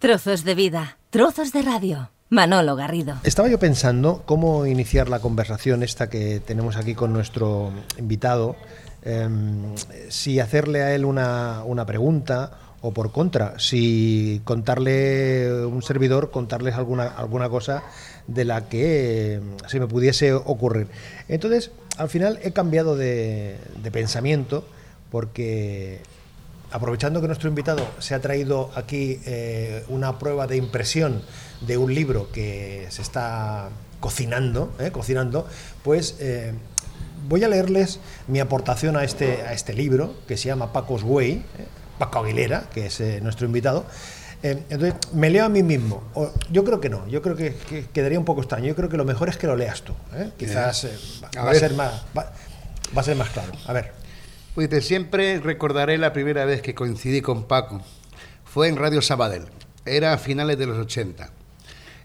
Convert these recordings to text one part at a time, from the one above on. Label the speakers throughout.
Speaker 1: Trozos de vida, trozos de radio. Manolo Garrido.
Speaker 2: Estaba yo pensando cómo iniciar la conversación esta que tenemos aquí con nuestro invitado. Em, si hacerle a él una, una pregunta o por contra, si contarle un servidor, contarles alguna, alguna cosa de la que se me pudiese ocurrir. Entonces, al final he cambiado de, de pensamiento porque aprovechando que nuestro invitado se ha traído aquí eh, una prueba de impresión de un libro que se está cocinando, eh, cocinando, pues eh, voy a leerles mi aportación a este, a este libro que se llama Paco's Way, Paco Aguilera, que es nuestro invitado. entonces, me leo a mí mismo. yo creo que no, yo creo que, quedaría un poco extraño. Yo creo que lo mejor es que lo leas tú. Quizás va, a ser más, va a ser más claro. A ver.
Speaker 3: Pues siempre recordaré la primera vez que coincidí con Paco. Fue en Radio Sabadell. Era a finales de los 80.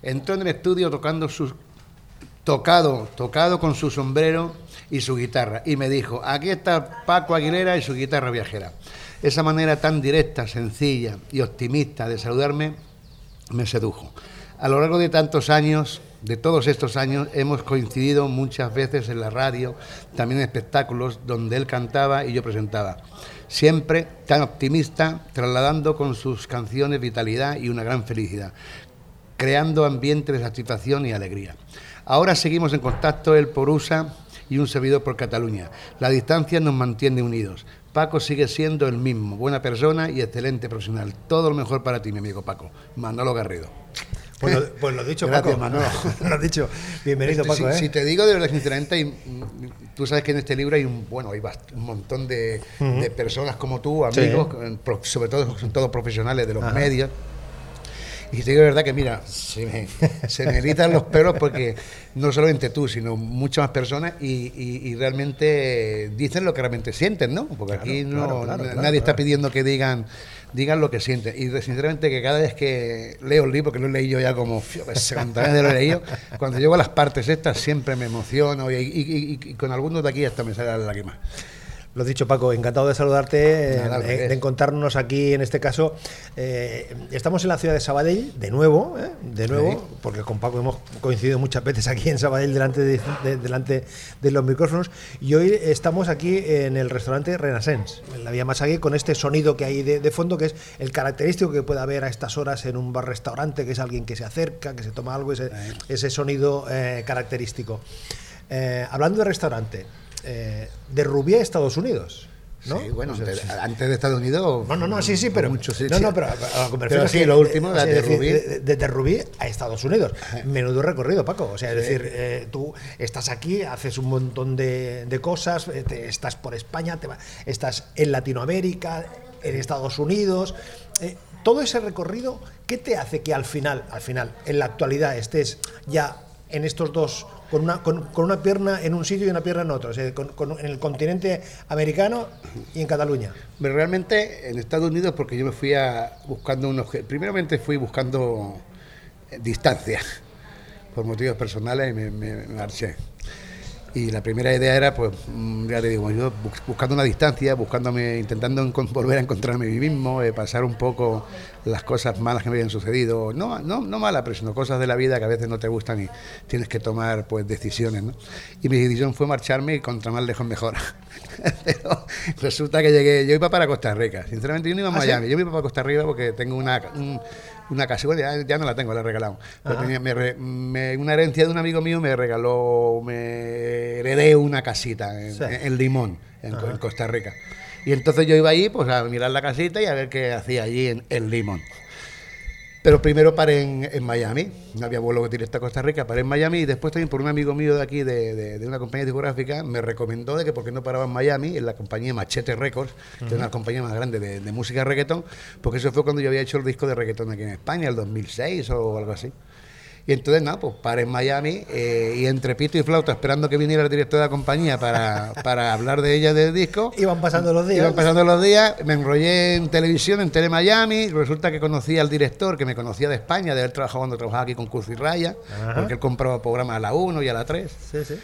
Speaker 3: Entró en el estudio tocando tocado, tocado con su sombrero y su guitarra. Y me dijo, aquí está Paco Aguilera y su guitarra viajera. Esa manera tan directa, sencilla y optimista de saludarme me sedujo. A lo largo de tantos años de todos estos años hemos coincidido muchas veces en la radio, también en espectáculos donde él cantaba y yo presentaba. Siempre tan optimista, trasladando con sus canciones vitalidad y una gran felicidad, creando ambiente de satisfacción y alegría. Ahora seguimos en contacto él por USA y un servidor por Cataluña. La distancia nos mantiene unidos. Paco sigue siendo el mismo, buena persona y excelente profesional. Todo lo mejor para ti, mi amigo Paco. Manolo Garrido.
Speaker 2: Pues lo, pues lo dicho,
Speaker 3: Gracias,
Speaker 2: Paco.
Speaker 3: Manolo.
Speaker 2: lo dicho. Bienvenido,
Speaker 3: Paco.
Speaker 2: ¿eh?
Speaker 3: Si, te digo de verdad, sinceramente, mm, tú sabes que en este libro hay un, bueno, hay un montón de, personas como tú, amigos, sobre todo son todos profesionales de los medios. Y te digo de verdad que, mira, se me, se erizan los pelos porque no solamente tú, sino muchas más personas y, realmente dicen lo que realmente sienten, ¿no? Porque aquí no, nadie está pidiendo que digan digan lo que sienten. Y sinceramente que cada vez que leo el libro, que lo he leído ya como 70 veces lo he leído, cuando llego a las partes estas siempre me emociono y, y con algunos de aquí hasta me sale la lágrima.
Speaker 2: Lo dicho, Paco, encantado de saludarte, eh, de, encontrarnos aquí en este caso. Eh, estamos en la ciudad de Sabadell, de nuevo, eh, de nuevo, porque con Paco hemos coincidido muchas veces aquí en Sabadell delante de, delante de los micrófonos. Y hoy estamos aquí en el restaurante Renaissance, en la Vía Masague, con este sonido que hay de, fondo, que es el característico que puede haber a estas horas en un bar-restaurante, que es alguien que se acerca, que se toma algo, ese, ese sonido característico. hablando de restaurante, eh, de Rubí a Estados Unidos. ¿no?
Speaker 3: Sí, bueno, antes, de Estados Unidos.
Speaker 2: No, no, no, sí, sí, pero.
Speaker 3: Mucho,
Speaker 2: no, no, pero,
Speaker 3: pero sí, lo último, de, Rubí.
Speaker 2: De, Rubí a Estados Unidos. Menudo recorrido, Paco. O sea, es decir, eh, tú estás aquí, haces un montón de, cosas, eh, estás por España, te estás en Latinoamérica, en Estados Unidos. todo ese recorrido, ¿qué te hace que al final, al final, en la actualidad, estés ya en estos dos con una, con, una pierna en un sitio y una pierna en otro, en el continente americano y en Cataluña.
Speaker 3: Realmente en Estados Unidos, porque yo me fui a, buscando unos. Primeramente fui buscando eh, distancia, por motivos personales, y me marché. Y la primera idea era, pues, mm, ya te digo, yo buscando una distancia, buscándome, intentando volver a encontrarme a mí mismo, eh, pasar un poco las cosas malas que me habían sucedido, no, no, no malas, pero sino cosas de la vida que a veces no te gustan y tienes que tomar pues decisiones, ¿no? Y mi decisión fue marcharme y contra más lejos mejor. pero resulta que llegué, yo iba para Costa Rica, sinceramente yo no iba a ¿Ah, Miami, yo iba para Costa Rica porque tengo una, una casa, ya, no la tengo, la he regalado. una herencia de un amigo mío me regaló, me heredé una casita en, Limón, en, Costa Rica. Y entonces yo iba ahí pues a mirar la casita y a ver qué hacía allí en, en Limón. Pero primero paré en, Miami, no había vuelo directo a Costa Rica, paré en Miami y después también por un amigo mío de aquí, de, una compañía discográfica, me recomendó de que por qué no paraba en Miami, en la compañía Machete Records, que es una compañía más grande de, de música reggaetón, porque eso fue cuando yo había hecho el disco de reggaetón aquí en España, el 2006 o algo así. Y entonces, nada, pues paré en Miami eh, y entre pito y flauta, esperando que viniera el director de la compañía para, para hablar de ella del disco.
Speaker 2: Iban pasando los días.
Speaker 3: Iban pasando los días, me enrollé en televisión, en Tele Miami, resulta que conocía al director, que me conocía de España, de haber trabajado cuando trabajaba aquí con Curso y Raya, porque él compraba programas a la 1 y a la 3.
Speaker 2: Sí, sí.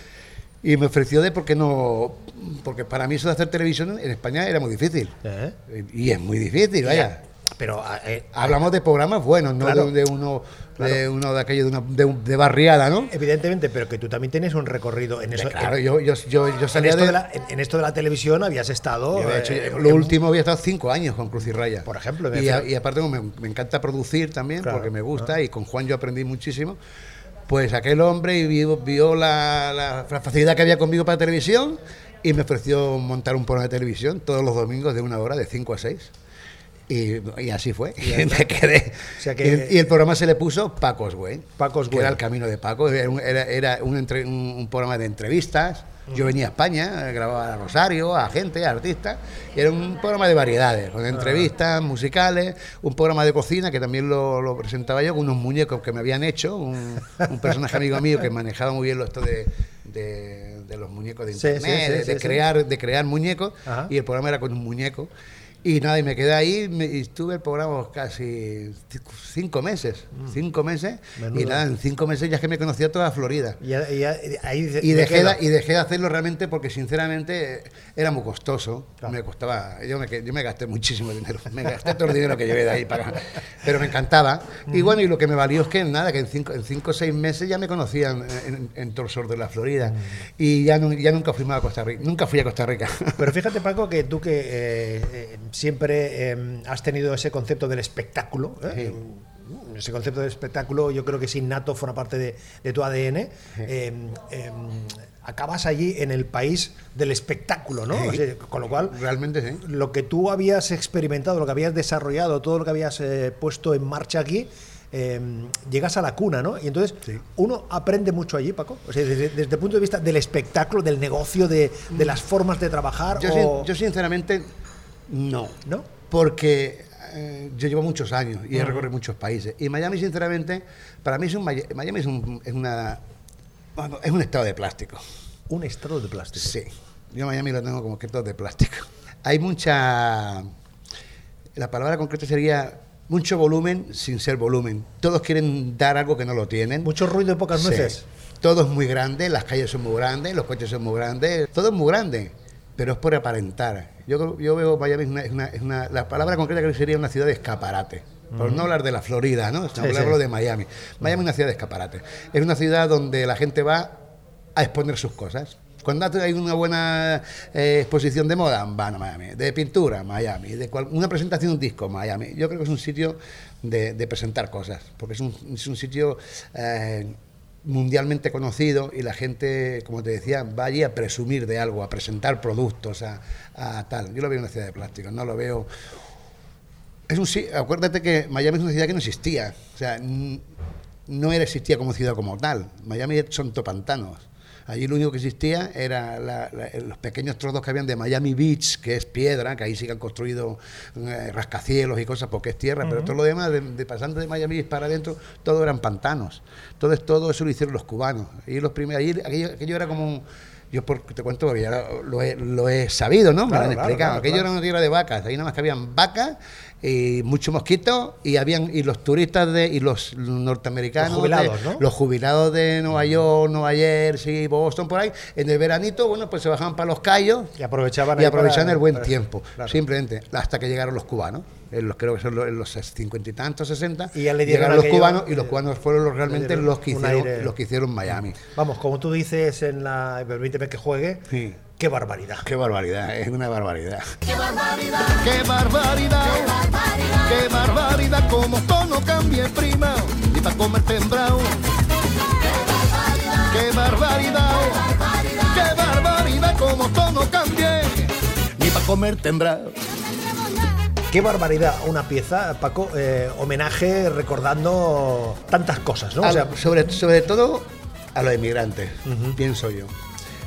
Speaker 3: Y me ofreció de porque no. Porque para mí eso de hacer televisión en España era muy difícil. Y es muy difícil, vaya.
Speaker 2: Pero eh,
Speaker 3: Hablamos de programas buenos, no
Speaker 2: Claro.
Speaker 3: de, de uno
Speaker 2: Claro.
Speaker 3: de uno de aquello de, una, de, de barriada, ¿no?
Speaker 2: evidentemente, pero que tú también tienes un recorrido en eso.
Speaker 3: claro,
Speaker 2: en,
Speaker 3: yo, yo, yo,
Speaker 2: en
Speaker 3: salía
Speaker 2: esto
Speaker 3: de,
Speaker 2: la, en- en esto de la televisión habías estado.
Speaker 3: yo había hecho-
Speaker 2: eh,
Speaker 3: lo último había estado cinco años con Cruz y Raya.
Speaker 2: Por ejemplo,
Speaker 3: y, a- y aparte me, me encanta producir también,
Speaker 2: Claro,
Speaker 3: porque me gusta, y con Juan yo aprendí muchísimo. Pues aquel hombre vio, vio la, la- la facilidad que había conmigo para televisión y me ofreció montar un programa de televisión todos los domingos de una hora, de 5 a 6. Y, y así fue. Y me quedé.
Speaker 2: O sea que-
Speaker 3: y, y el programa se le puso Pacos Güey.
Speaker 2: Pacos Güey.
Speaker 3: Era el camino de Paco. Era un, era, era un, entre- un- un programa de entrevistas. Yo venía a España, grababa a Rosario, a gente, a artistas. y era un programa de variedades, con entrevistas musicales, un programa de cocina que también lo, lo presentaba yo con unos muñecos que me habían hecho. Un, un personaje amigo mío que manejaba muy bien lo esto de, de- de los muñecos de
Speaker 2: Sí, sí,
Speaker 3: internet,
Speaker 2: sí,
Speaker 3: de,
Speaker 2: sí,
Speaker 3: de
Speaker 2: sí.
Speaker 3: crear, de crear muñecos. Y el programa era con un muñeco. Y nada, y me quedé ahí me- y estuve el programa casi cinco meses. Cinco meses.
Speaker 2: Mm. Menudo.
Speaker 3: Y nada, en cinco meses ya es que me conocía toda Florida.
Speaker 2: y y ahí
Speaker 3: Y dejé, de- y dejé de hacerlo realmente porque sinceramente era muy costoso.
Speaker 2: Claro.
Speaker 3: Me costaba, yo me, yo me gasté muchísimo dinero. Me gasté todo el dinero que llevé de ahí para. Pero me encantaba. Y bueno, y lo que me valió es que nada, que en cinco, en cinco o seis meses ya me conocían en, en, en sur de la Florida. Y ya, ya nunca fui más a Costa Rica. Nunca fui a Costa Rica.
Speaker 2: Pero fíjate, Paco, que tú que eh, eh, siempre eh, has tenido ese concepto del espectáculo, ¿eh? ese concepto del espectáculo yo creo que es innato, forma parte de, de tu ADN, eh, eh, acabas allí en el país del espectáculo, ¿no?
Speaker 3: Sí.
Speaker 2: O sea, con lo cual,
Speaker 3: Realmente
Speaker 2: lo que tú habías experimentado, lo que habías desarrollado, todo lo que habías eh, puesto en marcha aquí, eh, llegas a la cuna, ¿no? Y entonces
Speaker 3: Sí.
Speaker 2: uno aprende mucho allí, Paco. O sea, desde, desde el punto de vista del espectáculo, del negocio, de, de las formas de trabajar.
Speaker 3: Yo,
Speaker 2: o-
Speaker 3: sin- yo sinceramente no.
Speaker 2: ¿No?
Speaker 3: Porque eh, yo llevo muchos años y he recorrido muchos países. Y Miami, sinceramente, para mí es un, Miami es un, es una, bueno, es un estado de plástico.
Speaker 2: Un estado de plástico.
Speaker 3: Sí. Yo Miami lo tengo como que todo de plástico. Hay mucha... La palabra concreta sería mucho volumen sin ser volumen. Todos quieren dar algo que no lo tienen.
Speaker 2: Mucho ruido y pocas
Speaker 3: Sí.
Speaker 2: nueces.
Speaker 3: Todo es muy grande, las calles son muy grandes, los coches son muy grandes, todo es muy grande, pero es por aparentar. Yo, yo veo Miami es una, es una- es una- la palabra concreta que sería una ciudad de escaparate. Por no hablar de la Florida, ¿no?
Speaker 2: Sí.
Speaker 3: de Miami. Miami es una ciudad de escaparate. Es una ciudad donde la gente va a exponer sus cosas. Cuando hay una buena eh, exposición de moda, van a Miami. De pintura, Miami. De cual- una presentación de un disco, Miami. Yo creo que es un sitio de, de presentar cosas, porque es un, es un sitio eh, mundialmente conocido y la gente, como te decía, va allí a presumir de algo, a presentar productos, a, tal. Yo lo veo en una ciudad de plástico, no lo veo... Es un, acuérdate que Miami es una ciudad que no existía, o sea, no era existía como ciudad como tal. Miami son topantanos. Allí lo único que existía era la- la- los pequeños trozos que habían de Miami Beach, que es piedra, que ahí sí que han construido eh, rascacielos y cosas porque es tierra, pero todo lo demás, de, de pasando de Miami Beach para adentro, todo eran pantanos. Entonces todo eso lo hicieron los cubanos. Y los primeros, allí, aquello, aquello era como un- yo por, te cuento porque ya lo he, lo he sabido, ¿no? Me
Speaker 2: Claro,
Speaker 3: lo han explicado.
Speaker 2: claro,
Speaker 3: Aquello era una tierra de vacas, ahí nada más que habían vacas y muchos mosquitos y habían y los turistas de y los norteamericanos
Speaker 2: Los jubilados,
Speaker 3: de-
Speaker 2: ¿no?
Speaker 3: los jubilados de Nueva York, Nueva Jersey, Boston por ahí, en el veranito, bueno, pues se bajaban para los callos
Speaker 2: Y aprovechaban
Speaker 3: y aprovechaban
Speaker 2: para-
Speaker 3: el buen
Speaker 2: para-
Speaker 3: tiempo,
Speaker 2: claro.
Speaker 3: simplemente hasta que llegaron los cubanos. En los, creo que son los, en los cincuenta y tantos, sesenta,
Speaker 2: Y ya le
Speaker 3: llegaron los
Speaker 2: aquello,
Speaker 3: cubanos y los
Speaker 2: eh,
Speaker 3: cubanos fueron los, realmente los que hicieron, los que hicieron Miami.
Speaker 2: Vamos, como tú dices en la. Permíteme que juegue.
Speaker 3: Sí.
Speaker 2: Qué barbaridad.
Speaker 3: Qué barbaridad, es una barbaridad.
Speaker 4: ¡Qué barbaridad! ¡Qué barbaridad! ¡Qué barbaridad! Como tono cambie prima y para comer tembrado. ¡Qué barbaridad! ¡Qué barbaridad! Como tono cambie y para comer tembrado.
Speaker 2: Qué barbaridad. Una pieza, Paco, eh, homenaje recordando tantas cosas, ¿no? O sea,
Speaker 3: sobre, sobre todo a los inmigrantes, pienso yo.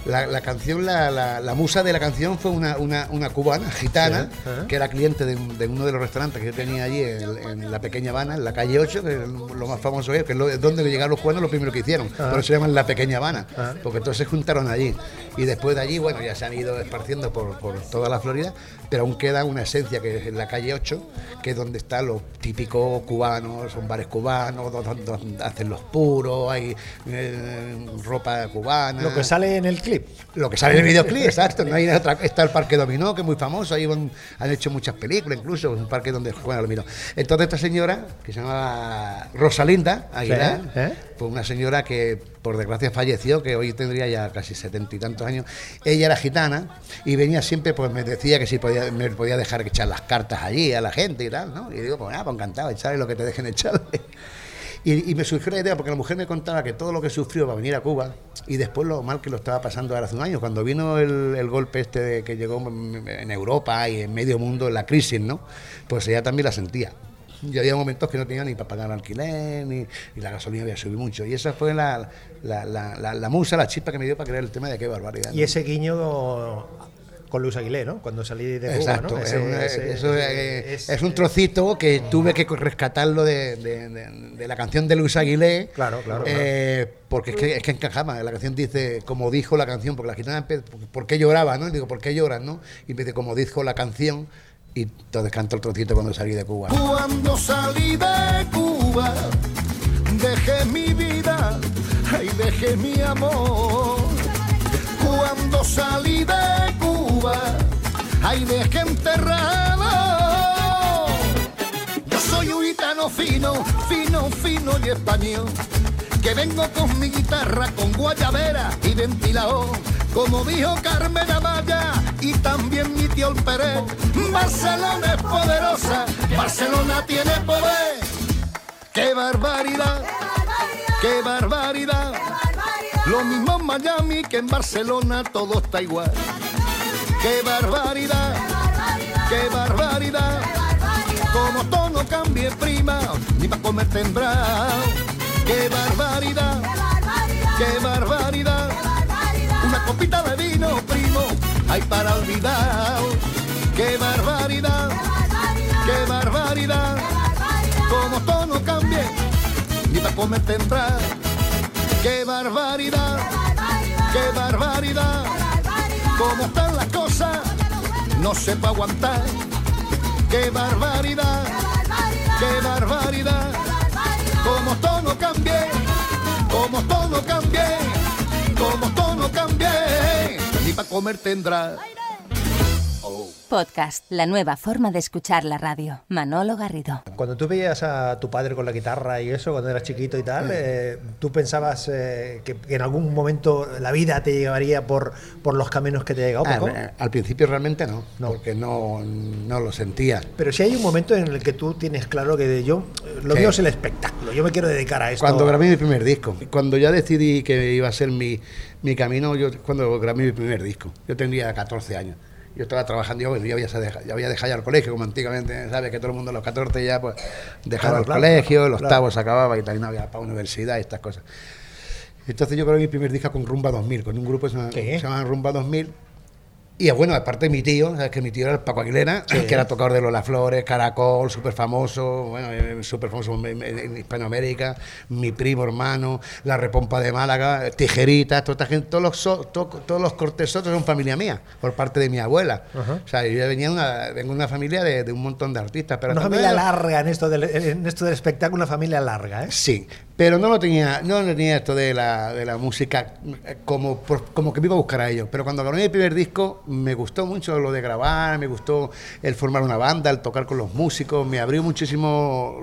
Speaker 3: La, la canción, la, la- la musa de la canción fue una, una, una cubana, gitana,
Speaker 2: Sí, ajá.
Speaker 3: que era cliente de, de uno de los restaurantes que yo tenía allí en, en la pequeña Habana, en la calle 8, que es lo más famoso es, que es lo- donde llegaron los cubanos lo primero que hicieron. Por eso se llaman la pequeña Habana, porque todos se juntaron allí. Y después de allí, bueno, ya se han ido esparciendo por, por toda la Florida, pero aún queda una esencia que es en la calle 8, que es donde están los típicos cubanos, son bares cubanos, donde, donde hacen los puros, hay eh, ropa cubana.
Speaker 2: Lo que sale en el clip.
Speaker 3: Lo que sale en el videoclip, exacto. No hay otra- está el Parque Dominó, que es muy famoso, ahí van- han hecho muchas películas, incluso, un parque donde juegan al dominó. Entonces esta señora, que se llama Rosalinda Aguilar,
Speaker 2: ¿eh?
Speaker 3: Fue una señora que por desgracia falleció, que hoy tendría ya casi setenta y tantos años. Ella era gitana y venía siempre, pues me decía que si podía, me podía dejar echar las cartas allí a la gente y tal, ¿no? Y digo, pues nada, pues encantado, echarle lo que te dejen echarle. Y, me surgió la idea porque la mujer me contaba que todo lo que sufrió para venir a Cuba y después lo mal que lo estaba pasando ahora hace un año, cuando vino el, golpe este de que llegó en Europa y en medio mundo, la crisis, ¿no? Pues ella también la sentía. Y había momentos que no tenía ni para pagar alquiler, ni, y la gasolina había subido mucho. Y esa fue la, la, la, la- musa, la chispa que me dio para crear el tema de qué barbaridad.
Speaker 2: Y
Speaker 3: ¿no?
Speaker 2: ese guiño con Luis Aguilé, ¿no? Cuando salí de Cuba,
Speaker 3: Exacto,
Speaker 2: ¿no?
Speaker 3: es,
Speaker 2: Ese-
Speaker 3: una-
Speaker 2: ese-
Speaker 3: eso
Speaker 2: ese-
Speaker 3: es, es un trocito que tuve que rescatarlo de, de- de- de la canción de Luis Aguilé.
Speaker 2: Claro, claro,
Speaker 3: eh, Porque es que, es que encajaba. La canción dice, como dijo la canción, porque la gitana, ¿por qué lloraba? ¿no? Y digo, ¿por qué lloras? ¿no? Y me dice, como dijo la canción, y entonces canto el trocito cuando salí de Cuba.
Speaker 4: Cuando salí de Cuba, dejé mi vida y dejé mi amor. Cuando salí de Cuba, ahí dejé enterrado. Yo soy un gitano fino, fino, fino y español. Que vengo con mi guitarra, con guayabera y ventilador. Como dijo Carmen Amaya y también mi tío el Pérez. Barcelona es poderosa, Barcelona tiene poder. ¡Qué barbaridad! ¡Qué barbaridad! Lo mismo en Miami que en Barcelona, todo está igual. ¡Qué barbaridad! ¡Qué barbaridad! Como todo no cambie, prima, ni para comer tendrá. ¡Qué barbaridad! ¡Qué barbaridad! Copita de vino, primo, hay para olvidar. ¡Qué barbaridad! ¡Qué barbaridad! Como todo no cambie, ni para comer tendrá. ¡Qué barbaridad! ¡Qué barbaridad! Como están las cosas, no se puede aguantar. ¡Qué barbaridad! ¡Qué barbaridad! Comer tendrá.
Speaker 1: Podcast, la nueva forma de escuchar la radio. Manolo Garrido.
Speaker 2: Cuando tú veías a tu padre con la guitarra y eso, cuando eras chiquito y tal, eh, ¿tú pensabas eh, que, que en algún momento la vida te llevaría por, por los caminos que te ha llegado?
Speaker 3: Ah,
Speaker 2: Paco?
Speaker 3: eh, al principio realmente no,
Speaker 2: No.
Speaker 3: porque no, no lo sentía.
Speaker 2: Pero si hay un momento en el que tú tienes claro que yo, lo mío es el espectáculo, yo me quiero dedicar a esto.
Speaker 3: Cuando grabé mi primer disco, cuando ya decidí que iba a ser mi, mi camino, yo cuando grabé mi primer disco, yo tenía 14 años. Yo estaba trabajando, yo, ya, había, ya había dejado ya el colegio, como antiguamente, ¿sabes? Que todo el mundo a los 14 ya pues dejaba
Speaker 2: Claro,
Speaker 3: el
Speaker 2: claro,
Speaker 3: colegio,
Speaker 2: claro.
Speaker 3: octavo se acababa y no había para universidad y estas cosas. Entonces yo grabé mi primer disco con Rumba 2000, con un grupo que se llama, se llama Rumba 2000. Y bueno, aparte de mi tío, ¿sabes? que mi tío era el Paco Aguilera, que era tocador de Lola Flores, Caracol, súper famoso, bueno, eh, súper famoso en, Hispanoamérica, mi primo hermano, la Repompa de Málaga, Tijeritas, toda esta gente, todos los, so- to- todos los cortesotos son familia mía, por parte de mi abuela. O sea, yo venía una, vengo de una familia de, de un montón de artistas. Pero
Speaker 2: una familia larga en esto, del, en esto del espectáculo, una familia larga, ¿eh?
Speaker 3: Sí, pero no lo tenía, no lo tenía esto de la, de la música eh, como, por- como que me iba a buscar a ello. Pero cuando grabé mi primer disco, me gustó mucho lo de grabar, me gustó el formar una banda, el tocar con los músicos, me abrió muchísimo,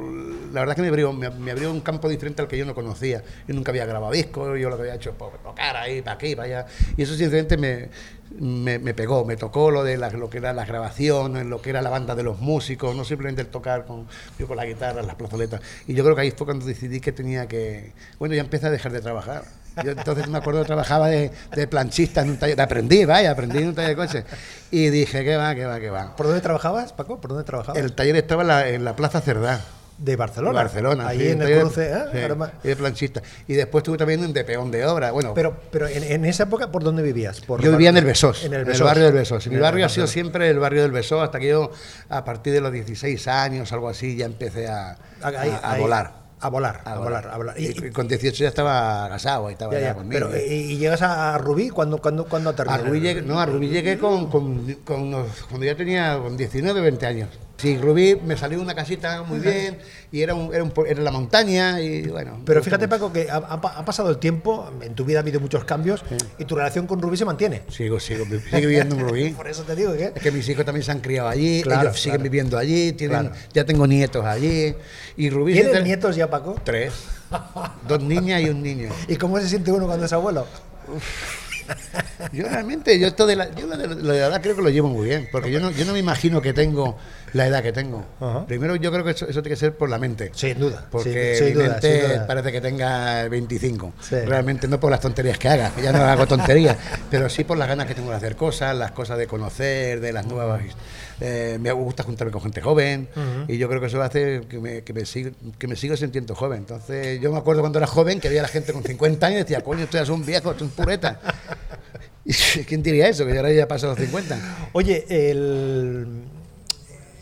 Speaker 3: la verdad que me abrió, me, abrió un campo diferente al que yo no conocía. Yo nunca había grabado discos, yo lo que había hecho pues, tocar ahí, para aquí, para allá. Y eso sinceramente me, me, me pegó, me tocó lo de la- lo que era las grabaciones, lo que era la banda de los músicos, no simplemente el tocar con, yo con la guitarra, las plazoletas. Y yo creo que ahí fue cuando decidí que tenía que. Bueno, ya empecé a dejar de trabajar. Yo entonces me acuerdo que trabajaba de, de planchista en un taller, aprendí, vaya, aprendí en un taller de coches. Y dije, ¿qué va, qué va, qué va?
Speaker 2: ¿Por dónde trabajabas, Paco? ¿Por dónde trabajabas?
Speaker 3: El taller estaba en la, en la Plaza Cerdá.
Speaker 2: De Barcelona.
Speaker 3: Barcelona.
Speaker 2: Ahí
Speaker 3: sí,
Speaker 2: en el cruce, ¿eh?
Speaker 3: sí,
Speaker 2: Arma-
Speaker 3: y de planchista. Y después estuve también de peón de obra. Bueno,
Speaker 2: Pero, pero en, en esa época, ¿por dónde vivías? Por
Speaker 3: Yo vivía en el Besós,
Speaker 2: En el,
Speaker 3: en
Speaker 2: Besós.
Speaker 3: el barrio del Besós. Mi barrio ha sido siempre el barrio del Besós hasta que yo, a partir de los 16 años, algo así, ya empecé a,
Speaker 2: Ahí-
Speaker 3: a- a
Speaker 2: ahí-
Speaker 3: volar.
Speaker 2: A volar, a, volar, a volar.
Speaker 3: Y, y con 18 ya estaba casado, estaba
Speaker 2: ya,
Speaker 3: ya
Speaker 2: ya,
Speaker 3: conmigo.
Speaker 2: pero, ¿y, y llegas a Rubí? ¿Cuándo, cuándo, cuándo
Speaker 3: A? Rubí llegué, no, a Rubí llegué con, con- con unos- cuando ya tenía con 19, 20 años. Sí, Rubí me salió una casita muy bien y era, un, era, un po- era la montaña y bueno.
Speaker 2: Pero fíjate. Paco, que ha, ha pa- ha pasado el tiempo, en tu vida ha habido muchos cambios y tu relación con Rubí se mantiene.
Speaker 3: Sigo, sigo, sigo viviendo en Rubí.
Speaker 2: Por eso te digo que...
Speaker 3: Es que mis hijos también se han criado allí,
Speaker 2: Claro,
Speaker 3: ellos siguen viviendo allí, tienen,
Speaker 2: Claro.
Speaker 3: ya tengo nietos allí. Y Rubí
Speaker 2: ¿Tienes nietos ya, Paco?
Speaker 3: Tres. Dos niñas y un niño.
Speaker 2: ¿Y cómo se siente uno cuando es abuelo?
Speaker 3: Yo realmente, yo esto de la, yo lo de la- de la edad creo que lo llevo muy bien, porque yo no, yo no me imagino que tengo la edad que tengo.
Speaker 2: Ajá.
Speaker 3: Primero yo creo que eso, eso tiene que ser por la mente.
Speaker 2: Sin duda.
Speaker 3: Porque
Speaker 2: sin,
Speaker 3: mi
Speaker 2: sin duda,
Speaker 3: mente
Speaker 2: duda.
Speaker 3: parece que tenga 25.
Speaker 2: Sí.
Speaker 3: Realmente no por las tonterías que haga, que ya no hago tonterías, pero sí por las ganas que tengo de hacer cosas, las cosas de conocer, de las nuevas. eh, me gusta juntarme con gente joven y yo creo que eso hace que me, que, me siga, que me siga sintiendo joven. Entonces yo me acuerdo cuando era joven que veía a la gente con 50 años y decía, coño, esto ya son viejos, esto es pureta. ¿Y ¿Quién diría eso? Que ahora ya pasó los 50.
Speaker 2: Oye, el,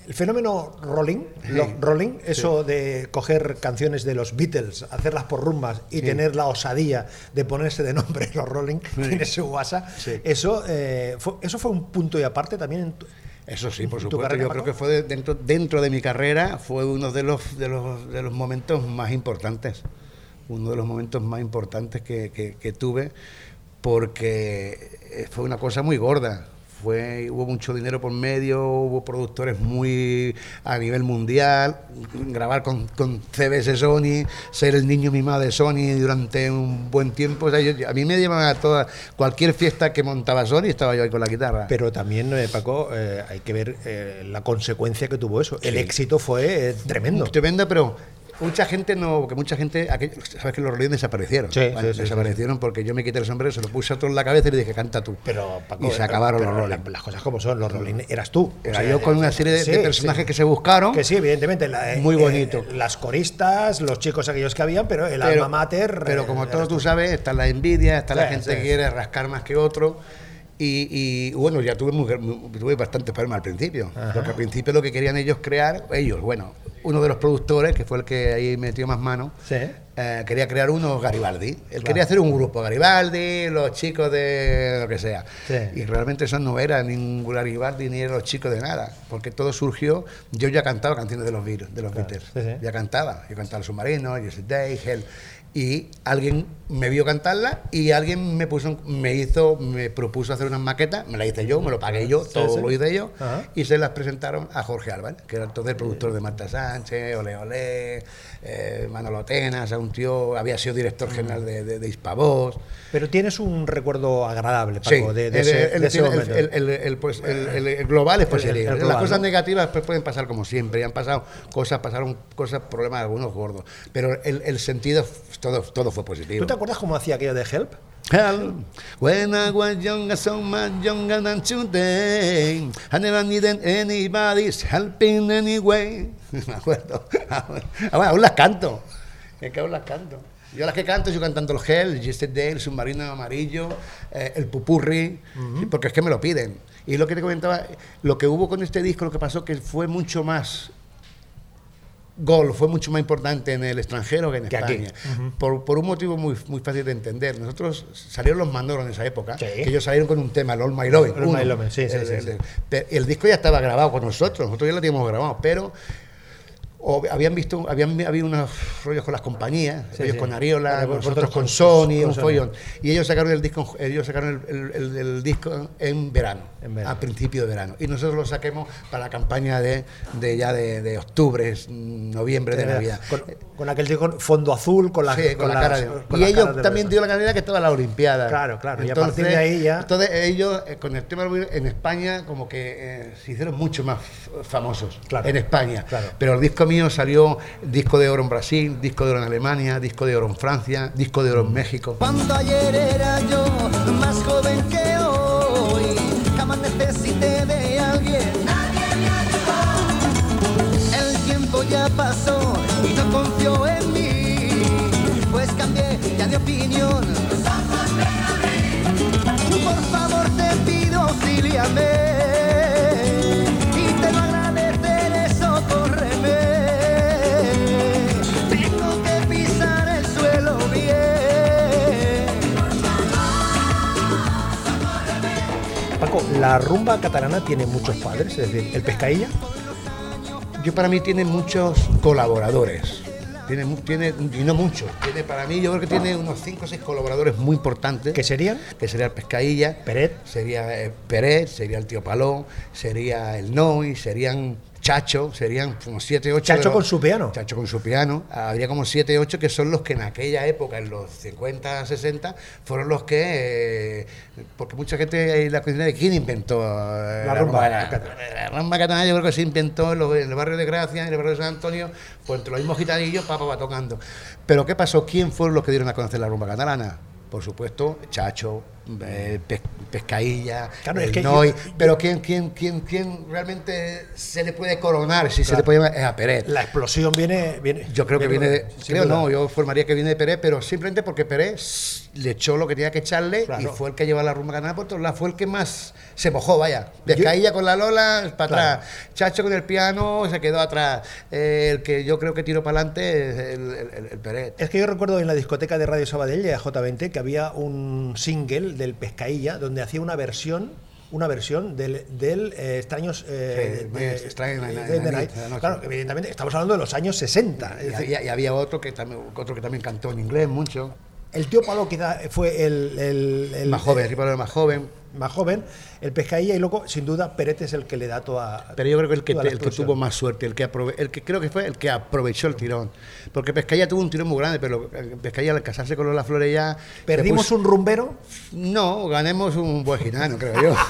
Speaker 2: el fenómeno rolling, lo- rolling, eso de coger canciones de los Beatles, hacerlas por rumbas y tener la osadía de ponerse de nombre los rolling, tiene su WhatsApp,
Speaker 3: Sí.
Speaker 2: eso, eh, fue, eso fue un punto y aparte también en tu-
Speaker 3: Eso sí, por
Speaker 2: ¿Tu
Speaker 3: supuesto.
Speaker 2: carrera,
Speaker 3: Yo creo que fue de- dentro, dentro de mi carrera, fue uno de los, de, los, de los momentos más importantes. Uno de los momentos más importantes que, que- que tuve, porque eh, fue una cosa muy gorda. Fue, hubo mucho dinero por medio, hubo productores muy a nivel mundial, grabar con, con CBS Sony, ser el niño mimado de Sony durante un buen tiempo. O sea, yo- a mí me llevaban a toda, cualquier fiesta que montaba Sony, estaba yo ahí con la guitarra.
Speaker 2: Pero también, eh, Paco, eh, hay que ver eh, la consecuencia que tuvo eso. El éxito fue eh, tremendo.
Speaker 3: Tremendo, pero mucha gente no, porque mucha gente, aquel- sabes que los Rolling desaparecieron.
Speaker 2: Sí,
Speaker 3: Bueno,
Speaker 2: sí, sí,
Speaker 3: desaparecieron porque yo me quité el sombrero, se lo puse a otro en la cabeza y le dije, canta tú.
Speaker 2: Pero, Paco,
Speaker 3: y se
Speaker 2: eh,
Speaker 3: acabaron
Speaker 2: pero
Speaker 3: los Rolling.
Speaker 2: la- Las cosas como son, los Rolling eras tú.
Speaker 3: Era
Speaker 2: O sea,
Speaker 3: yo con una serie de, personajes que se buscaron.
Speaker 2: Que sí, evidentemente. la- eh,
Speaker 3: Muy
Speaker 2: eh,
Speaker 3: bonito.
Speaker 2: las coristas, los chicos aquellos que habían, pero el
Speaker 3: pero,
Speaker 2: alma mater.
Speaker 3: pero como todos tú sabes, está la envidia, está la gente que quiere rascar más que otro. Y, y, bueno, ya tuve, muy- tuve bastantes problemas al principio. Porque al principio lo que querían ellos crear, ellos, bueno, uno de los productores, que fue el que ahí metió más mano,
Speaker 2: Sí.
Speaker 3: eh, quería crear uno Garibaldi. Él
Speaker 2: Claro.
Speaker 3: quería hacer un grupo, Garibaldi, los chicos de lo que sea.
Speaker 2: Sí.
Speaker 3: Y realmente eso no era ningún Garibaldi ni eran los chicos de nada, porque todo surgió. Yo ya cantaba canciones de los Beatles, de los Beatles.
Speaker 2: sí.
Speaker 3: Ya cantaba. Yo cantaba El Submarino, Yesterday, Hell. Y alguien me vio cantarla y alguien me puso, me hizo, me propuso hacer unas maquetas, me la hice yo, me lo pagué yo,
Speaker 2: Sí,
Speaker 3: todo
Speaker 2: sí.
Speaker 3: lo hice yo,
Speaker 2: Ajá.
Speaker 3: y se las presentaron a Jorge Álvarez, que era entonces el productor de Marta Sánchez, Ole Ole, eh, Manolo Tenas, a un tío, había sido director general de, de, de Hispavoz.
Speaker 2: Pero tienes un recuerdo agradable, Paco,
Speaker 3: Sí,
Speaker 2: de, de
Speaker 3: el,
Speaker 2: ese,
Speaker 3: el-
Speaker 2: de ese momento.
Speaker 3: el- el- el, pues, el- global es positivo. Las cosas
Speaker 2: ¿no?
Speaker 3: negativas pues, pueden pasar como siempre, y han pasado cosas, pasaron cosas, problemas algunos gordos, pero el, el sentido, todo, todo fue positivo.
Speaker 2: ¿Tú te acuerdas cómo hacía aquello de Help?
Speaker 3: Hell, when I was younger, so much younger than today, I never needed anybody's helping anyway. Me acuerdo. Ah, bueno, aún las canto. Es que aún las canto. Yo las que canto, yo cantando el Hell, el Yesterday, el Submarino Amarillo, eh, el Pupurri, porque es que me lo piden. Y lo que te comentaba, lo que hubo con este disco, lo que pasó que fue mucho más gol fue mucho más importante en el extranjero que en
Speaker 2: Que.
Speaker 3: España. por, por un motivo muy, muy fácil de entender. Nosotros salieron los Mandoros en esa época,
Speaker 2: Sí.
Speaker 3: que ellos salieron con un tema, el All My
Speaker 2: sí,
Speaker 3: el,
Speaker 2: sí,
Speaker 3: el- el disco ya estaba grabado con nosotros, nosotros ya lo teníamos grabado, pero o habían visto, habían habido unos rollos con las compañías,
Speaker 2: Sí,
Speaker 3: ellos
Speaker 2: sí.
Speaker 3: con Ariola, nosotros con
Speaker 2: con-
Speaker 3: Sony,
Speaker 2: con
Speaker 3: un
Speaker 2: Sony.
Speaker 3: follón. Y ellos sacaron el disco, ellos sacaron el, el- disco en verano,
Speaker 2: En verano.
Speaker 3: a principio de verano. Y nosotros lo saquemos para la campaña de, de ya de, de octubre, mm, noviembre de Navidad.
Speaker 2: Con, con aquel disco fondo azul, con la,
Speaker 3: Sí, con, la cara de- Y ellos también dio la cantidad que estaba la Olimpiada.
Speaker 2: Claro, claro, y a partir de ahí ya-
Speaker 3: Entonces ellos, eh, con el tema en España, como que eh, se hicieron mucho más famosos.
Speaker 2: Claro,
Speaker 3: en España.
Speaker 2: claro.
Speaker 3: Pero el disco mío salió disco de oro en Brasil, disco de oro en Alemania, disco de oro en Francia, disco de oro en México.
Speaker 4: Cuando ayer era yo más joven que hoy, jamás necesité de alguien. El tiempo ya pasó y no confió en mí, pues cambié ya de opinión. Por favor te pido, auxíliame
Speaker 2: La rumba catalana tiene muchos padres, es decir, el pescailla.
Speaker 3: Yo para mí tiene muchos colaboradores. Tiene, tiene, y no muchos. Tiene, para mí yo creo que tiene unos 5 o 6 colaboradores muy importantes.
Speaker 2: ¿Qué serían?
Speaker 3: que sería el Pescailla,
Speaker 2: Peret.
Speaker 3: sería eh, Peret, sería el Tío Palón, sería el Noi, serían Chacho, serían como 7, 8.
Speaker 2: Chacho con su piano.
Speaker 3: Chacho con su piano. Habría como 7, 8 que son los que en aquella época, en los 50, 60, fueron los que. eh, porque mucha gente en la cuestión de quién inventó eh,
Speaker 2: La rumba
Speaker 3: la,
Speaker 2: catalana.
Speaker 3: la rumba catalana yo creo que se inventó en, los- en el barrio de Gracia, en el barrio de San Antonio, pues entre los mismos gitanillos, papá va tocando. Pero ¿qué pasó? ¿Quién fueron los que dieron a conocer la rumba catalana? Por supuesto, Chacho, eh, Pes- Pescailla,
Speaker 2: Claro,
Speaker 3: el
Speaker 2: es que
Speaker 3: Noi,
Speaker 2: yo-
Speaker 3: pero ¿quién, quién, quién, quién realmente se le puede coronar, si se le puede llamar, es a Peret.
Speaker 2: La explosión viene. viene
Speaker 3: Yo creo que viene de. Creo
Speaker 2: duda.
Speaker 3: no, yo formaría que viene de Pérez, pero simplemente porque Pérez le echó lo que tenía que echarle
Speaker 2: Claro.
Speaker 3: y fue el que llevó la rumba ganada por todos lados. Fue el que más se mojó, vaya. Descaía con la Lola, para
Speaker 2: Claro.
Speaker 3: atrás. Chacho con el piano, se quedó atrás. Eh, el que yo creo que tiró para adelante es el, el- el- el Pérez.
Speaker 2: Es que yo recuerdo en la discoteca de Radio Sabadell, de J20, que había un single del Pescailla donde hacía una versión una versión del, del eh, extraños eh,
Speaker 3: Sí, extraño
Speaker 2: de- de Night.
Speaker 3: noche.
Speaker 2: claro evidentemente estamos hablando de los años 60 es
Speaker 3: Y había, y había otro que también otro que también cantó en inglés mucho.
Speaker 2: El tío Palo quizá fue el, el- el-
Speaker 3: más joven,
Speaker 2: el
Speaker 3: el más joven.
Speaker 2: más joven el Pescailla y luego sin duda Peret es el que le da toda
Speaker 3: Pero yo creo que el que, el que tuvo más suerte, el que, aprove- el que creo que fue el que aprovechó el tirón. Porque Pescaya tuvo un tirón muy grande, pero Pescaya al casarse con Lola Flores ya...
Speaker 2: perdimos
Speaker 3: puso-
Speaker 2: un rumbero
Speaker 3: No, ganemos un buen gitano, creo yo.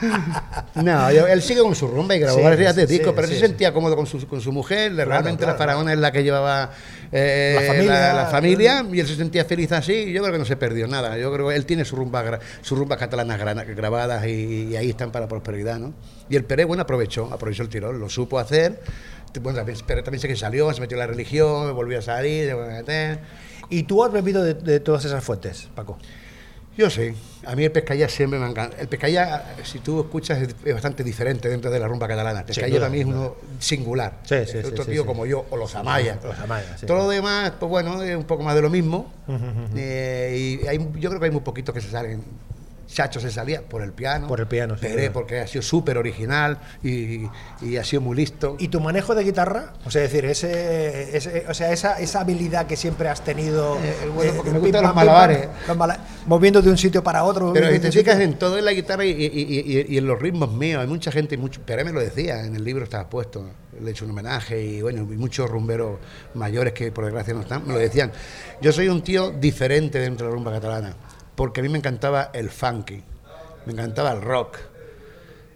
Speaker 3: no, yo- él sigue con su rumba y grabó
Speaker 2: Sí,
Speaker 3: varias de
Speaker 2: sí,
Speaker 3: discos, pero
Speaker 2: sí,
Speaker 3: se
Speaker 2: sí.
Speaker 3: sentía cómodo con su, con su mujer. realmente
Speaker 2: claro,
Speaker 3: la faraona es la que llevaba eh,
Speaker 2: La familia,
Speaker 3: la, la familia, y él se sentía feliz así. Yo creo que no se perdió nada. Yo creo que él tiene su rumba, sus rumbas catalanas gra- grabadas y, y ahí están para la prosperidad, ¿no? Y el Pérez, bueno, aprovechó, aprovechó el tirón, lo supo hacer. Bueno, también, Pérez también sé que salió, se metió en la religión, volvió a salir, volvió a meter.
Speaker 2: y tú has bebido de, de todas esas fuentes Paco
Speaker 3: Yo sí. A mí el pescaya siempre me encanta. El pescaya, si tú escuchas, es, bastante diferente dentro de la rumba catalana. El pescaya
Speaker 2: duda,
Speaker 3: para mí es uno singular.
Speaker 2: Sí, sí,
Speaker 3: Es
Speaker 2: sí,
Speaker 3: otro
Speaker 2: sí,
Speaker 3: tío como yo, o los Amaya.
Speaker 2: Los Amaya, sí.
Speaker 3: Todo lo demás, pues bueno, es un poco más de lo mismo. Eh, y hay, yo creo que hay muy poquitos que se salen. Chacho se salía por el piano.
Speaker 2: Por el piano, duda.
Speaker 3: porque ha sido súper original y, y ha sido muy listo.
Speaker 2: ¿Y tu manejo de guitarra? O sea, decir, ese, ese- o sea, esa, esa habilidad que siempre has tenido.
Speaker 3: Eh, bueno, porque me gustan los malabares.
Speaker 2: los mala- moviendo de un sitio para otro.
Speaker 3: Pero te fijas en todo en la guitarra y, y- en los ritmos míos, hay mucha gente, mucho, Pérez me lo decía, en el libro estaba puesto, le he hecho un homenaje y bueno, y muchos rumberos mayores que por desgracia no están, me lo decían. Yo soy un tío diferente dentro de la rumba catalana, porque a mí me encantaba el funky, me encantaba el rock,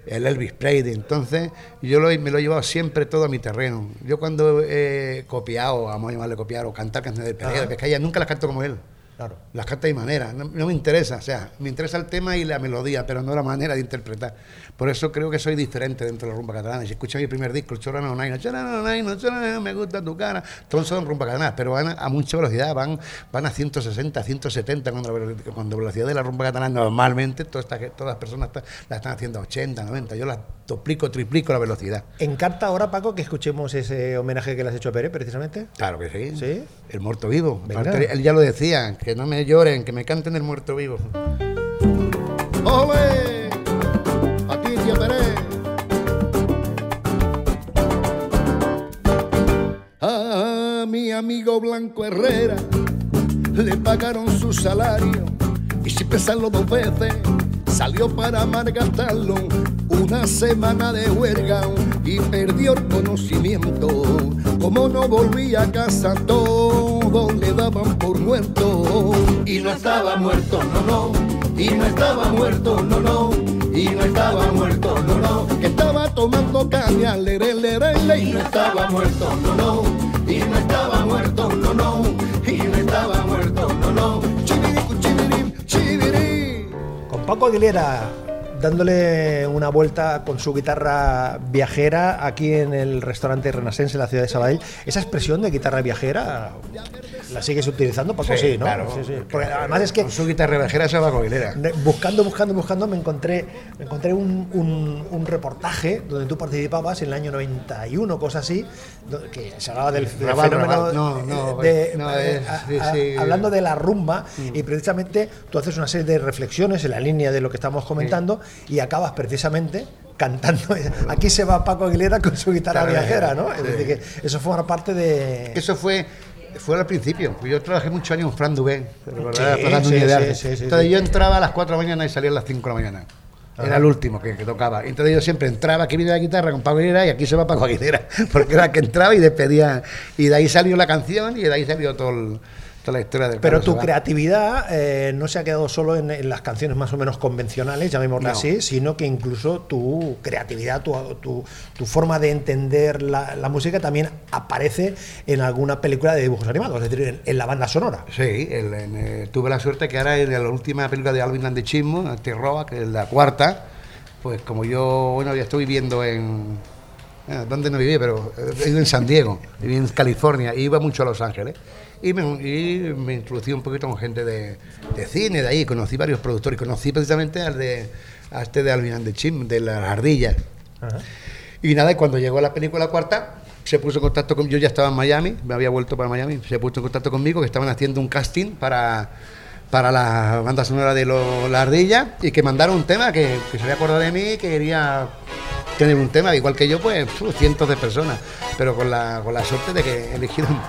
Speaker 3: el Elvis Presley, entonces yo lo- me lo he llevado siempre todo a mi terreno. Yo cuando he copiado, vamos a llamarle copiar, o cantar canciones de
Speaker 2: Ajá.
Speaker 3: de Pescaya, nunca las canto como él.
Speaker 2: Claro.
Speaker 3: Las de mi manera, no, me interesa, o sea, me interesa el tema y la melodía, pero no la manera de interpretar. Por eso creo que soy diferente dentro de la rumba catalana. Y si escuchas mi primer disco, el Chorano no no Chorano no Chorano, me gusta tu cara, todos son rumba catalanas, pero van a, mucha velocidad, van, van a 160, 170, cuando la, cuando velocidad de la rumba catalana normalmente todas, todas las personas está- la están haciendo a 80, 90, yo las duplico, triplico la velocidad.
Speaker 2: ¿Encanta ahora, Paco, que escuchemos ese homenaje que le has hecho a Pérez, precisamente?
Speaker 3: Claro que sí.
Speaker 2: ¿Sí?
Speaker 3: El muerto vivo. Aparte, él ya lo decía, que no me lloren, que me canten el muerto vivo.
Speaker 4: ¡Ole! Patricia Pérez. A mi amigo Blanco Herrera le pagaron su salario y sin pensarlo dos veces salió para malgastarlo una semana de huelga y perdió el conocimiento. Como no volvía a casa, todo le daban por muerto. Y no estaba muerto, no, no. Y no estaba muerto, no, no. Y no estaba muerto, no, no. Que estaba tomando caña, lere, lere, le, y no estaba muerto, no, no. Y no estaba muerto, no, no. Y no estaba muerto,
Speaker 2: Paco Aguilera dándole una vuelta con su guitarra viajera aquí en el restaurante Renaissance en la ciudad de Sabadell. Esa expresión de guitarra viajera, ¿La sigues utilizando, Paco? Sí, ¿no?
Speaker 3: Claro,
Speaker 2: Sí, sí. Porque además es que
Speaker 3: Con su guitarra vejera se va con Aguilera.
Speaker 2: Buscando, buscando, buscando, me encontré, me encontré un, un- un reportaje donde tú participabas en el año 91, cosa así, que se hablaba del, del
Speaker 3: Raval,
Speaker 2: fenómeno
Speaker 3: Raval, no, no,
Speaker 2: de-
Speaker 3: no,
Speaker 2: eh,
Speaker 3: es-
Speaker 2: a-
Speaker 3: sí,
Speaker 2: a-
Speaker 3: sí.
Speaker 2: hablando de la rumba y precisamente tú haces una serie de reflexiones en la línea de lo que estamos comentando y acabas precisamente cantando aquí se va Paco Aguilera con su guitarra viajera, ¿no?
Speaker 3: viajera,
Speaker 2: Es decir, que eso forma parte de
Speaker 3: Eso fue, fue al principio. Yo trabajé muchos años con Fran Dubé, ¿verdad?
Speaker 2: Sí,
Speaker 3: Plaza
Speaker 2: sí,
Speaker 3: de
Speaker 2: sí,
Speaker 3: Entonces yo entraba a las 4 de la mañana y salía a las 5 de la mañana. Era el último que, que tocaba. Entonces yo siempre entraba, aquí viene la guitarra con Paco Aguilera y aquí se va Paco Aguilera. Porque era que entraba y despedía. Y de ahí salió la canción y de ahí salió todo el- toda la historia del
Speaker 2: Pero tu creatividad eh, no se ha quedado solo en, en las canciones más o menos convencionales, llamémoslo
Speaker 3: No.
Speaker 2: así, sino que incluso tu creatividad, tu, tu- tu forma de entender la, la música también aparece en alguna película de dibujos animados, es decir, en, en la banda sonora.
Speaker 3: Sí, el- eh, tuve la suerte que ahora en la última película de Alvin and the Chismo, Roa, que es la cuarta, pues como yo, bueno, ya estoy viviendo en... eh, ¿Dónde no viví? Pero he en San Diego, viví en California, iba mucho a Los Ángeles. Y me, y me introducí un poquito con gente de, de cine de ahí, conocí varios productores, conocí precisamente al de, a este de Alvin and the Chismo, de las ardillas. Y nada, y cuando llegó la película cuarta, se puso en contacto con yo ya estaba en Miami, me había vuelto para Miami, se puso en contacto conmigo que estaban haciendo un casting para, para la banda sonora de lo- La Ardilla y que mandaron un tema que, que se había acordado de mí y que quería tener un tema, igual que yo, pues cientos de personas, pero con la, con la suerte de que eligieron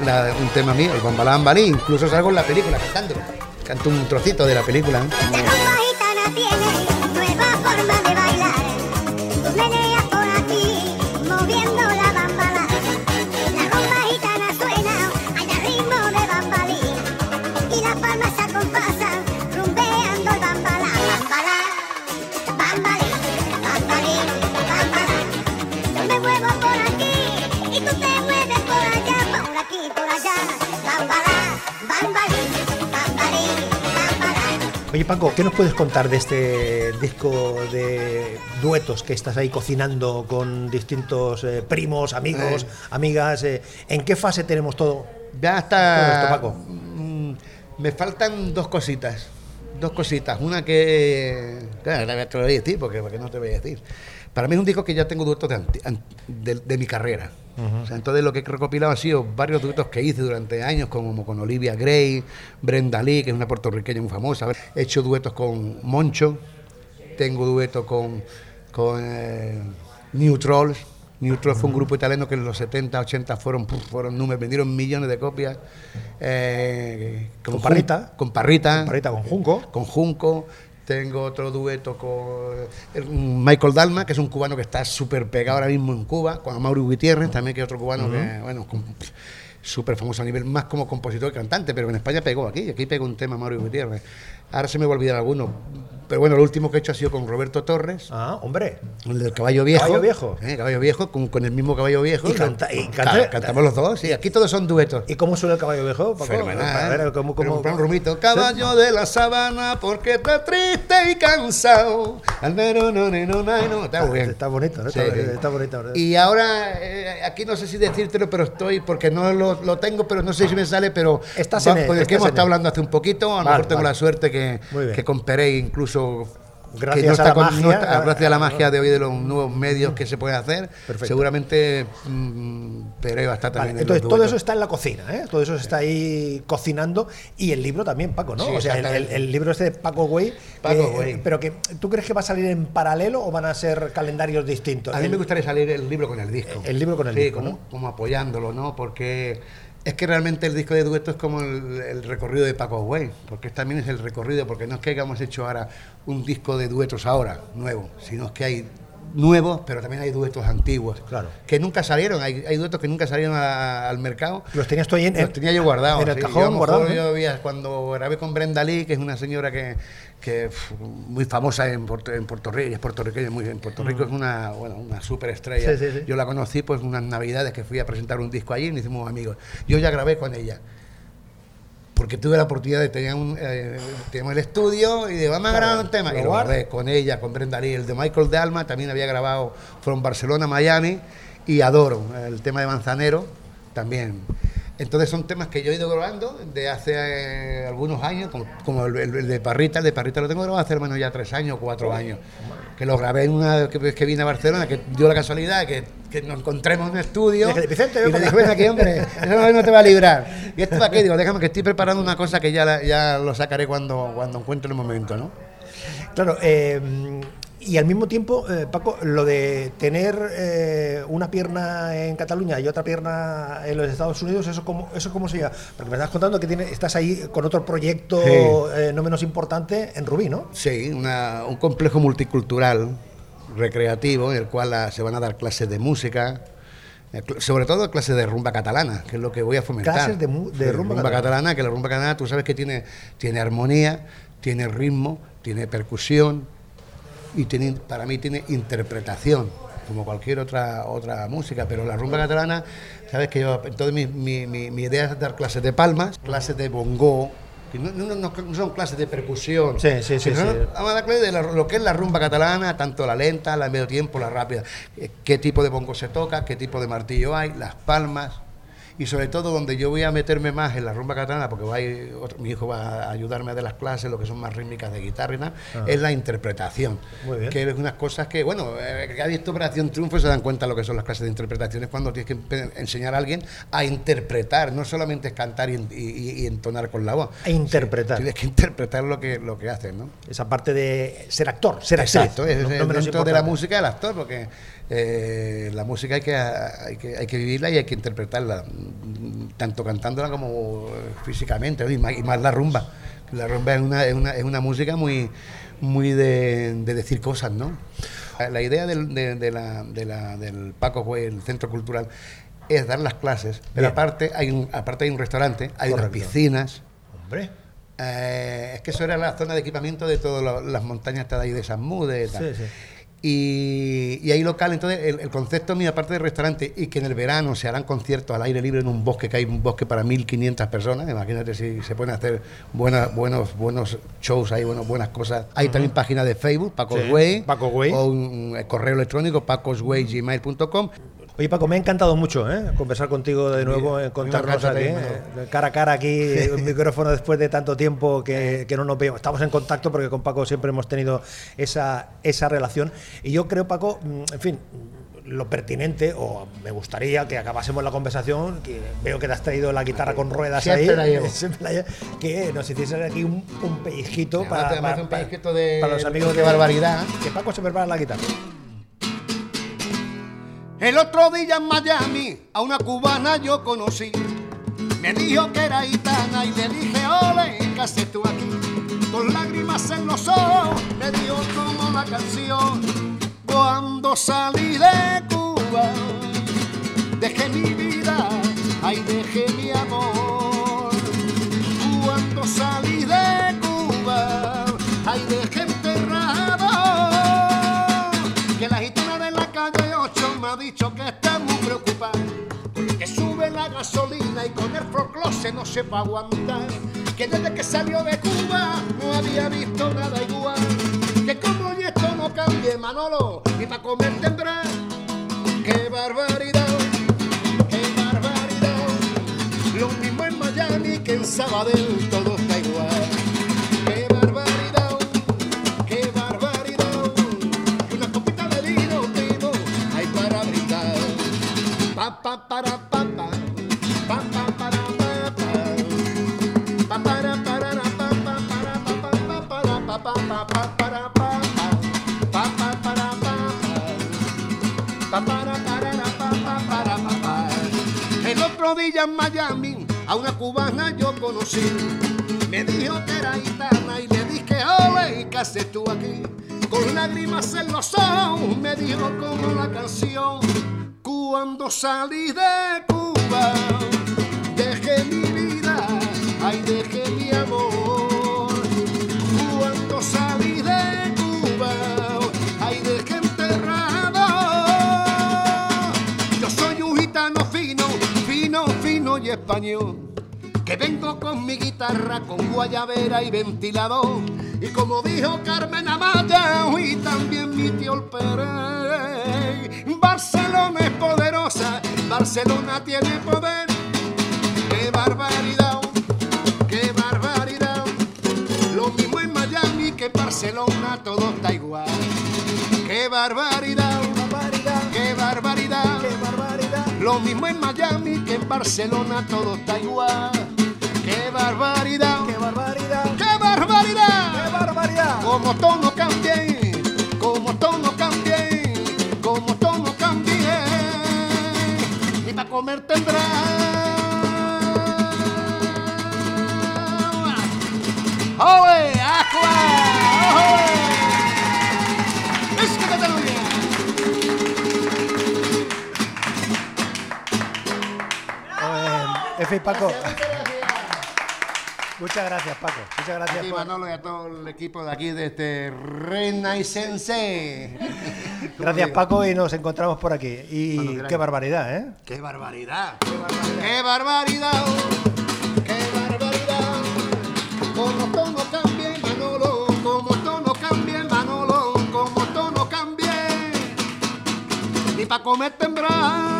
Speaker 3: un tema mío, el Bambalá Bambalí, incluso salgo en la película cantándolo, canto un trocito de la película. ¿eh?
Speaker 2: Oye Paco, ¿qué nos puedes contar de este disco de duetos que estás ahí cocinando con distintos eh, primos, amigos,
Speaker 3: Eh.
Speaker 2: amigas? eh, ¿En qué fase tenemos todo?
Speaker 3: Ya está.
Speaker 2: esto, Paco.
Speaker 3: Mm, Me faltan dos cositas. Dos cositas. Una que. Claro, te lo voy a decir porque, porque no te voy a decir. Para mí es un disco que ya tengo duetos de mi carrera. O sea, entonces lo que he recopilado ha sido varios duetos que hice durante años, como con Olivia Gray, Brenda Lee, que es una puertorriqueña muy famosa. He hecho duetos con Moncho, tengo dueto con, con eh, New Trolls. New Trolls fue un grupo italiano que en los 70, 80 fueron, puf, fueron números, vendieron millones de copias. Eh,
Speaker 2: Con Parrita.
Speaker 3: Con Parrita.
Speaker 2: Parrita con Junco.
Speaker 3: Con Junco. Tengo otro dueto con eh, Michael Dalma, que es un cubano que está súper pegado ahora mismo en Cuba, con Mauro Gutiérrez, también que es otro cubano que, bueno, súper famoso a nivel más como compositor y cantante, pero en España pegó aquí, aquí pegó un tema Mauro Gutiérrez. Ahora se me va a olvidar alguno, pero bueno, lo último que he hecho ha sido con Roberto Torres,
Speaker 2: Ah, hombre.
Speaker 3: el del caballo viejo.
Speaker 2: Caballo viejo.
Speaker 3: Eh, caballo viejo, con, con el mismo caballo viejo.
Speaker 2: Y canta- y
Speaker 3: Ca-
Speaker 2: canta-
Speaker 3: cantamos los dos, sí, aquí todos son duetos.
Speaker 2: ¿Y cómo suena el caballo viejo, Paco?
Speaker 3: Fenomenal,
Speaker 2: ver. ¿cómo,
Speaker 3: Pero
Speaker 2: cómo-
Speaker 3: un rumito, caballo de la sabana, porque está triste y cansado. Al nero, no, no, no. Está bien.
Speaker 2: Está bonito, ¿no?
Speaker 3: Sí,
Speaker 2: Está- está bonito, ¿no?
Speaker 3: Y ahora, eh, aquí no sé si decírtelo, pero estoy, porque no lo, lo tengo, pero no sé si me sale, pero
Speaker 2: Estás
Speaker 3: va-
Speaker 2: en
Speaker 3: el que
Speaker 2: estás
Speaker 3: hemos estado hablando hace un poquito, a lo
Speaker 2: Vale,
Speaker 3: mejor tengo
Speaker 2: vale.
Speaker 3: la suerte que, que con Pérez incluso...
Speaker 2: Gracias
Speaker 3: que no
Speaker 2: a la
Speaker 3: con-
Speaker 2: magia,
Speaker 3: no está-
Speaker 2: a-
Speaker 3: gracias a la magia de hoy de los nuevos medios que se pueden hacer,
Speaker 2: Perfecto.
Speaker 3: seguramente mm, Pérez va a estar
Speaker 2: Vale,
Speaker 3: también en
Speaker 2: entonces
Speaker 3: los
Speaker 2: todo eso está en la cocina, ¿eh? Todo eso está ahí cocinando y el libro también, Paco, ¿no?
Speaker 3: Sí,
Speaker 2: o sea, el, el-
Speaker 3: exactamente.
Speaker 2: el libro este de Paco Güey.
Speaker 3: Paco
Speaker 2: eh,
Speaker 3: Güey.
Speaker 2: Pero que tú crees que va a salir en paralelo o van a ser calendarios distintos.
Speaker 3: A mí
Speaker 2: El-
Speaker 3: me gustaría salir el libro con el disco.
Speaker 2: El libro con el
Speaker 3: Sí,
Speaker 2: disco,
Speaker 3: como,
Speaker 2: ¿no?
Speaker 3: como apoyándolo, ¿no? Porque es que realmente el disco de dueto es como el, el recorrido de Paco Güey, porque también es el recorrido, porque no es que hayamos hecho ahora un disco de duetos ahora, nuevo, sino que hay nuevos, pero también hay duetos antiguos.
Speaker 2: Claro.
Speaker 3: Que nunca salieron, hay, hay duetos que nunca salieron a- al mercado.
Speaker 2: Los tenías tú ahí en,
Speaker 3: Los tenía yo guardados.
Speaker 2: En el
Speaker 3: sí. Yo
Speaker 2: cajón
Speaker 3: mejor
Speaker 2: guardado.
Speaker 3: yo había- cuando grabé con Brenda Lee, que es una señora que, que pf, muy famosa en Puerto, en Puerto Rico, y es puertorriqueña, muy, en Puerto Rico es una, bueno, una superestrella.
Speaker 2: Mm. Sí, sí, sí.
Speaker 3: Yo la conocí pues unas navidades que fui a presentar un disco allí y nos hicimos amigos. Yo ya grabé con ella. Porque tuve la oportunidad de tener un, eh, teníamos el estudio y de vamos a grabar un tema. Y lo grabé con ella, con Brenda Lee. El de Michael de Alma también había grabado, fueron Barcelona, Miami y Adoro, el tema de Manzanero también. Entonces son temas que yo he ido grabando de hace eh, algunos años, como, como el, de Parrita, el de Parrita lo tengo grabado hace al menos ya tres años, cuatro años. Que lo grabé en una que, vez que vine a Barcelona, que dio la casualidad que, que nos encontremos en un estudio.
Speaker 2: Vicente,
Speaker 3: y dije,
Speaker 2: acá.
Speaker 3: ven aquí, hombre, eso no, no te va a librar. ¿Y esto para qué? Digo, déjame que estoy preparando una cosa que ya, la- ya lo sacaré cuando, cuando encuentre el momento, ¿no?
Speaker 2: Claro, eh, y al mismo tiempo, eh, Paco, lo de tener eh, una pierna en Cataluña y otra pierna en los Estados Unidos, ¿eso cómo, eso cómo se? Porque me estás contando que tiene, estás ahí con otro proyecto
Speaker 3: Sí.
Speaker 2: eh, no menos importante en Rubí, ¿no?
Speaker 3: Sí, una- un complejo multicultural recreativo en el cual ah, se van a dar clases de música, eh, sobre todo clases de rumba catalana, que es lo que voy a fomentar.
Speaker 2: Clases de mu- de
Speaker 3: Sí,
Speaker 2: rumba catalana.
Speaker 3: catalana, que la rumba catalana tú sabes que tiene, tiene armonía, tiene ritmo, tiene percusión y tiene, para mí tiene interpretación como cualquier otra otra música, pero la rumba catalana, sabes que yo, entonces mi, mi- mi- mi idea es dar clases de palmas, clases de bongo, que no, no- no- son clases de percusión,
Speaker 2: Sí, sí, sí,
Speaker 3: sino
Speaker 2: sí.
Speaker 3: Vamos a dar clases de la- lo que es la rumba catalana, tanto la lenta, la medio tiempo, la rápida, eh, qué tipo de bongo se toca, qué tipo de martillo hay, las palmas. Y sobre todo donde yo voy a meterme más en la rumba catalana, porque va a ir otro- mi hijo va a ayudarme a dar las clases, lo que son más rítmicas de guitarra y nada, es la interpretación.
Speaker 2: Ah. Muy bien.
Speaker 3: Que es unas cosas que, bueno, eh, que ha visto Operación Triunfo se dan cuenta lo que son las clases de interpretaciones cuando tienes que enseñar a alguien a interpretar, no solamente es cantar y, en- y- y entonar con la voz.
Speaker 2: A interpretar.
Speaker 3: Tienes que interpretar lo que, lo que haces, ¿no?
Speaker 2: Esa parte de ser actor, ser actriz.
Speaker 3: Exacto, es,
Speaker 2: no- no
Speaker 3: es dentro de la música del actor, porque eh, la música hay que, hay, que, hay que vivirla y hay que interpretarla, tanto cantándola como eh, físicamente, ¿no? y, más, y más la rumba. La rumba es una, es una, es una música muy, muy de, de decir cosas, ¿no? La idea del, de, de la, de la- del Paco Güey, el centro cultural, es dar las clases, pero
Speaker 2: Bien.
Speaker 3: aparte hay, un, aparte hay un restaurante, hay unas piscinas,
Speaker 2: Hombre,
Speaker 3: eh, es que eso era la zona de equipamiento de todas la- las montañas de ahí de San Mude. tal.
Speaker 2: Sí, sí.
Speaker 3: Y, y hay local, entonces el, el concepto mío, aparte de restaurante, y que en el verano se harán conciertos al aire libre en un bosque, que hay un bosque para 1.500 personas, imagínate si se pueden hacer buenas, buenos, buenos shows ahí, bueno, buenas cosas. Hay también página de Facebook, Paco
Speaker 2: Sí, Paco Güey.
Speaker 3: o un, eh, correo electrónico, pacosgmail.com
Speaker 2: Oye Paco, me ha encantado mucho ¿eh? conversar contigo de nuevo,
Speaker 3: Bien,
Speaker 2: eh, aquí,
Speaker 3: también,
Speaker 2: eh, cara a cara aquí, un micrófono después de tanto tiempo que, que no nos vemos. Estamos en contacto porque con Paco siempre hemos tenido esa, esa relación. Y yo creo, Paco, mm, en fin, lo pertinente, o me gustaría que acabásemos la conversación, que veo que te has traído la guitarra con ruedas
Speaker 3: Siempre
Speaker 2: ahí,
Speaker 3: la llevo.
Speaker 2: siempre la llevo, que nos hicieses aquí un, un pellizquito
Speaker 3: Sí,
Speaker 2: para,
Speaker 3: un pellizquito de-
Speaker 2: para los amigos
Speaker 3: de barbaridad.
Speaker 2: Que Paco se prepara la guitarra.
Speaker 4: El otro día en Miami a una cubana yo conocí. Me dijo que era gitana y le dije, ole, ¿qué haces tú aquí? Con lágrimas en los ojos me dio como la canción. Cuando salí de no se va a aguantar. Que desde que salió de Cuba no había visto nada igual. Que como y esto no cambie, Manolo, y para comer tendrá. ¡Qué barbaridad! ¡Qué barbaridad! Lo mismo en Miami que en Sabadell, todo El otro día en Miami a una cubana yo conocí. Me dijo que era gitana y le dije, ole, ¿qué haces tú aquí? Con lágrimas en los ojos me dijo como la canción. Cuando salí de Cuba, dejé mi vida, ay, dejé mi Que vengo con mi guitarra, con guayabera y ventilador. Y como dijo Carmen Amaya, y también mi tío Pérez. Barcelona es poderosa, Barcelona tiene poder.
Speaker 3: barbaridad, qué barbaridad. Lo mismo en Miami que en Barcelona, todo está igual. Qué barbaridad, Lo mismo en Miami que en Barcelona, todo está igual. Qué barbaridad, qué barbaridad, qué barbaridad. Qué barbaridad. Como todo cambie, como todo cambie, como todo cambie. Y para comer tendrá.
Speaker 2: Y Paco. Muchas gracias, Paco. Muchas gracias
Speaker 3: Aquí
Speaker 2: por-
Speaker 3: Manolo y a todo el equipo de aquí de este Renaissance.
Speaker 2: Gracias, Paco, y nos encontramos por aquí. Y qué barbaridad, ¿eh?
Speaker 3: ¡Qué barbaridad! ¡Qué barbaridad! ¡Qué barbaridad! Como todo cambie, Manolo, como todo cambie, Manolo, como todo cambie. Y para comer tendrá.